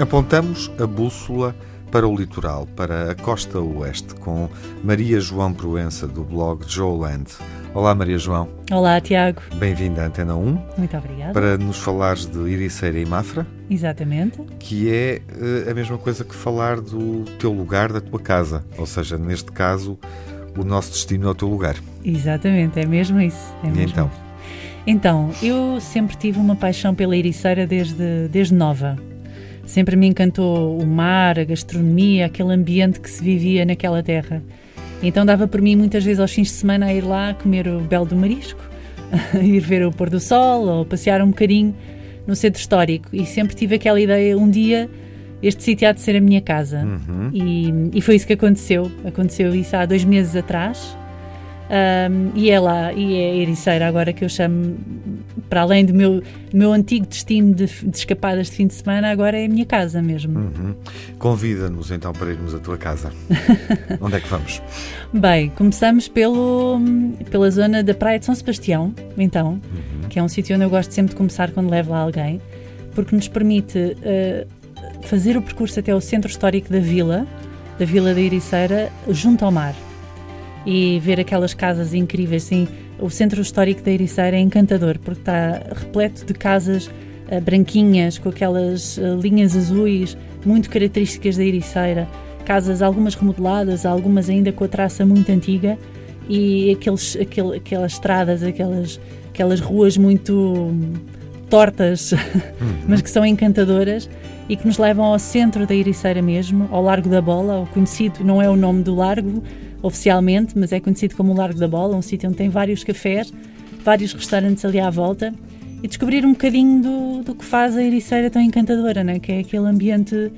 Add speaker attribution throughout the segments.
Speaker 1: Apontamos a bússola para o litoral, para a costa oeste, com Maria João Proença, do blog Joeland. Olá, Maria João.
Speaker 2: Olá, Tiago.
Speaker 1: Bem-vinda à Antena 1.
Speaker 2: Muito obrigada.
Speaker 1: Para nos falares de Iriceira e Mafra.
Speaker 2: Exatamente.
Speaker 1: Que é uh, a mesma coisa que falar do teu lugar, da tua casa. Ou seja, neste caso, o nosso destino é o teu lugar.
Speaker 2: Exatamente, é mesmo isso. É mesmo
Speaker 1: e então?
Speaker 2: Isso. Então, eu sempre tive uma paixão pela Ericeira desde, desde nova. Sempre me encantou o mar, a gastronomia, aquele ambiente que se vivia naquela terra. Então dava por mim muitas vezes aos fins de semana a ir lá comer o belo do marisco, ir ver o pôr do sol ou passear um bocadinho no centro histórico. E sempre tive aquela ideia, um dia este sítio há de ser a minha casa.
Speaker 1: Uhum.
Speaker 2: E, e, foi isso que aconteceu. Aconteceu isso há dois meses atrás. Um, e é lá, e é Ericeira agora que eu chamo, para além do meu, meu antigo destino de, de escapadas de fim de semana, agora é a minha casa mesmo.
Speaker 1: Uhum. Convida-nos então para irmos à tua casa. Onde é que vamos?
Speaker 2: Bem, começamos pelo, pela zona da Praia de São Sebastião, então,
Speaker 1: uhum.
Speaker 2: que é um sítio onde eu gosto sempre de começar quando levo lá alguém, porque nos permite uh, fazer o percurso até o centro histórico da vila, da Vila da Ericeira, junto ao mar e ver aquelas casas incríveis. Sim, o centro histórico da Ericeira é encantador porque está repleto de casas uh, branquinhas com aquelas uh, linhas azuis muito características da Ericeira. Casas algumas remodeladas, algumas ainda com a traça muito antiga e aqueles, aquele, aquelas estradas, aquelas, aquelas ruas muito tortas, mas que são encantadoras e que nos levam ao centro da Ericeira mesmo, ao Largo da Bola, o conhecido, não é o nome do largo, oficialmente, mas é conhecido como o Largo da Bola, um sítio onde tem vários cafés, vários restaurantes ali à volta, e descobrir um bocadinho do, do que faz a Ericeira tão encantadora, né? que é aquele ambiente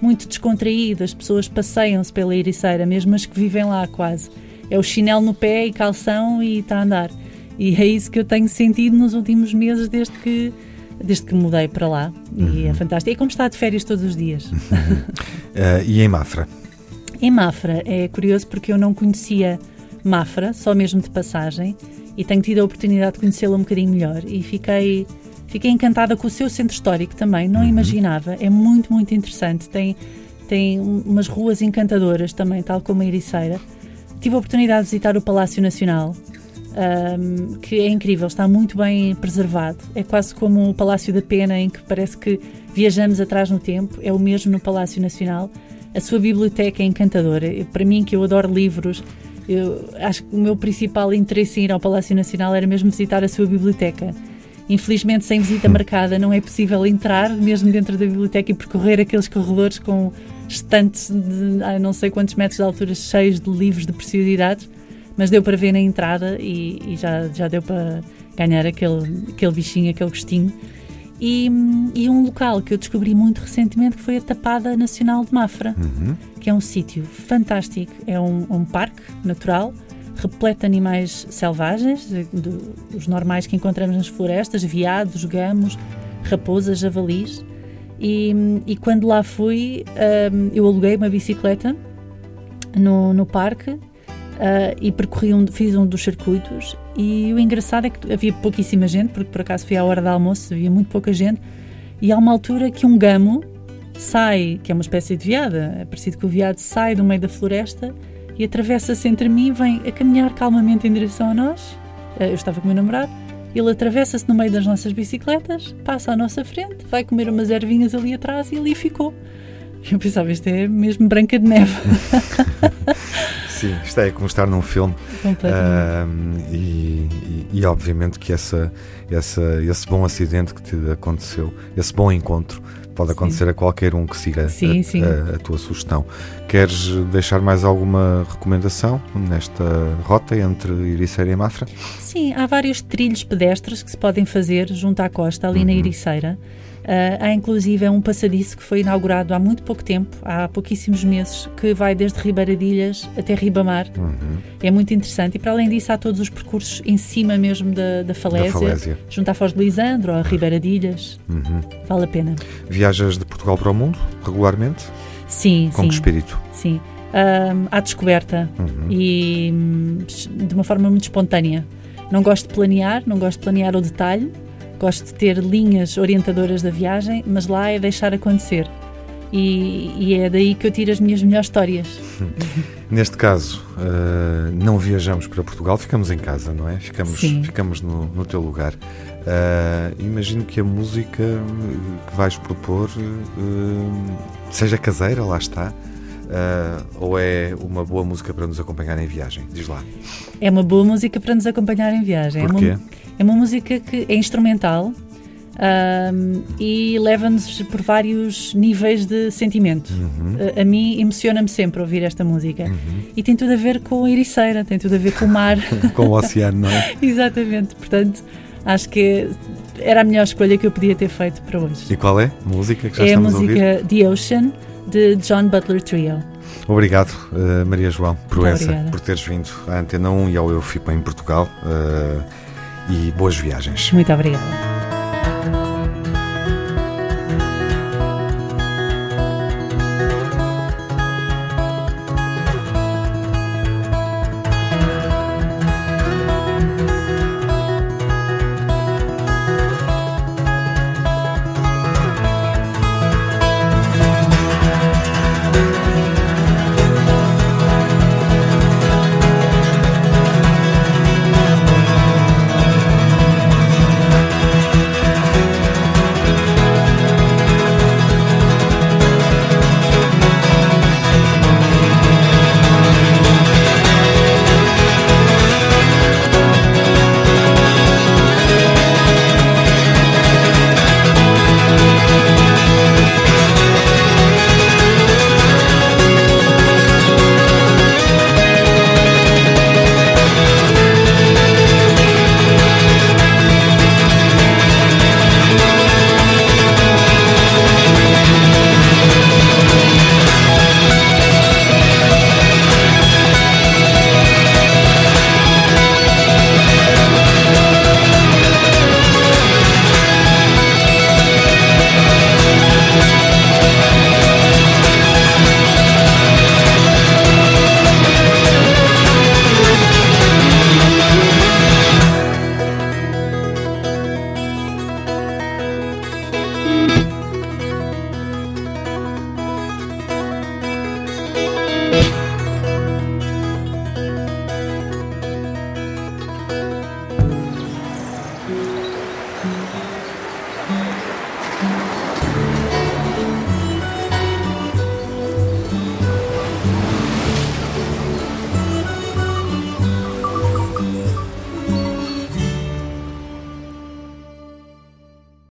Speaker 2: muito descontraído, as pessoas passeiam-se pela Ericeira, mesmo as que vivem lá quase. É o chinelo no pé e calção e está a andar. E é isso que eu tenho sentido nos últimos meses desde que desde que mudei para lá.
Speaker 1: Uhum.
Speaker 2: E é fantástico. É como estar de férias todos os dias.
Speaker 1: uh, e em Mafra?
Speaker 2: Em Mafra é curioso porque eu não conhecia Mafra, só mesmo de passagem, e tenho tido a oportunidade de conhecê-la um bocadinho melhor e fiquei fiquei encantada com o seu centro histórico também, não
Speaker 1: uhum.
Speaker 2: imaginava, é muito, muito interessante, tem, tem umas ruas encantadoras também, tal como a Ericeira. Tive a oportunidade de visitar o Palácio Nacional, um, que é incrível, está muito bem preservado. É quase como o Palácio da Pena, em que parece que viajamos atrás no tempo, é o mesmo no Palácio Nacional. A sua biblioteca é encantadora. Para mim, que eu adoro livros, eu acho que o meu principal interesse em ir ao Palácio Nacional era mesmo visitar a sua biblioteca. Infelizmente, sem visita marcada, não é possível entrar mesmo dentro da biblioteca e percorrer aqueles corredores com estantes de ah, não sei quantos metros de altura cheios de livros de preciosidades, mas deu para ver na entrada e, e já, já deu para ganhar aquele, aquele bichinho, aquele gostinho. E, e, um local que eu descobri muito recentemente que foi a Tapada Nacional de Mafra,
Speaker 1: uhum.
Speaker 2: que é um sítio fantástico. É um, um, parque natural, repleto de animais selvagens, de, de, os normais que encontramos nas florestas, veados, gamos, raposas, javalis. E, e quando lá fui, um, eu aluguei uma bicicleta no, no parque Uh, e percorri um, fiz um dos circuitos e o engraçado é que havia pouquíssima gente, porque por acaso fui à hora do almoço, havia muito pouca gente, e há uma altura que um gamo sai, que é uma espécie de veada, é parecido com o veado, sai do meio da floresta e atravessa-se entre mim vem a caminhar calmamente em direção a nós. Uh, eu estava com o meu namorado, ele atravessa-se no meio das nossas bicicletas, passa à nossa frente, vai comer umas ervinhas ali atrás e ali ficou. Eu pensava, isto é mesmo Branca de Neve.
Speaker 1: Sim, isto é como estar num filme. Uh, e, e, e, obviamente que essa, essa, esse bom acidente que te aconteceu, esse bom encontro, pode acontecer
Speaker 2: sim.
Speaker 1: a qualquer um que siga
Speaker 2: sim,
Speaker 1: a,
Speaker 2: sim.
Speaker 1: A, a, tua sugestão. Queres deixar mais alguma recomendação nesta rota entre Ericeira e Mafra?
Speaker 2: Sim, há vários trilhos pedestres que se podem fazer junto à costa, ali
Speaker 1: uhum.
Speaker 2: na Ericeira. Uh, há inclusive um passadiço que foi inaugurado há muito pouco tempo, há pouquíssimos meses, que vai desde Ribeiradilhas até Ribamar.
Speaker 1: Uhum.
Speaker 2: É muito interessante. E para além disso, há todos os percursos em cima mesmo da, da falésia,
Speaker 1: da falésia.
Speaker 2: junto à Foz de Lisandro ou a Ribeiradilhas.
Speaker 1: Uhum.
Speaker 2: Vale a pena.
Speaker 1: Viajas de Portugal para o mundo regularmente?
Speaker 2: Sim,
Speaker 1: Com
Speaker 2: sim.
Speaker 1: que espírito?
Speaker 2: Sim. Um, à descoberta
Speaker 1: uhum.
Speaker 2: e hum, de uma forma muito espontânea. Não gosto de planear, não gosto de planear o detalhe, gosto de ter linhas orientadoras da viagem, mas lá é deixar acontecer. e, e, é daí que eu tiro as minhas melhores histórias.
Speaker 1: Neste caso, uh, não viajamos para Portugal, ficamos em casa, não é? Ficamos,
Speaker 2: Sim.
Speaker 1: ficamos no, no teu lugar. Uh, imagino que a música que vais propor uh, seja caseira, lá está. ou é uma boa música para nos acompanhar em viagem? Diz lá.
Speaker 2: É uma boa música para nos acompanhar em viagem.
Speaker 1: Porquê?
Speaker 2: É uma, é uma música que é instrumental, um, e leva-nos por vários níveis de sentimento.
Speaker 1: Uhum.
Speaker 2: A, a, mim emociona-me sempre ouvir esta música
Speaker 1: uhum.
Speaker 2: e tem tudo a ver com a ericeira, tem tudo a ver com o mar.
Speaker 1: com o oceano, não é?
Speaker 2: Exatamente, portanto, acho que era a melhor escolha que eu podia ter feito para hoje.
Speaker 1: E qual é a música que já
Speaker 2: é
Speaker 1: estamos
Speaker 2: a música a The Ocean de John Butler Trio.
Speaker 1: Obrigado, uh, Maria João Proença, por teres vindo à Antena 1 e ao EUFIPA em Portugal. Uh, e boas viagens.
Speaker 2: Muito obrigada.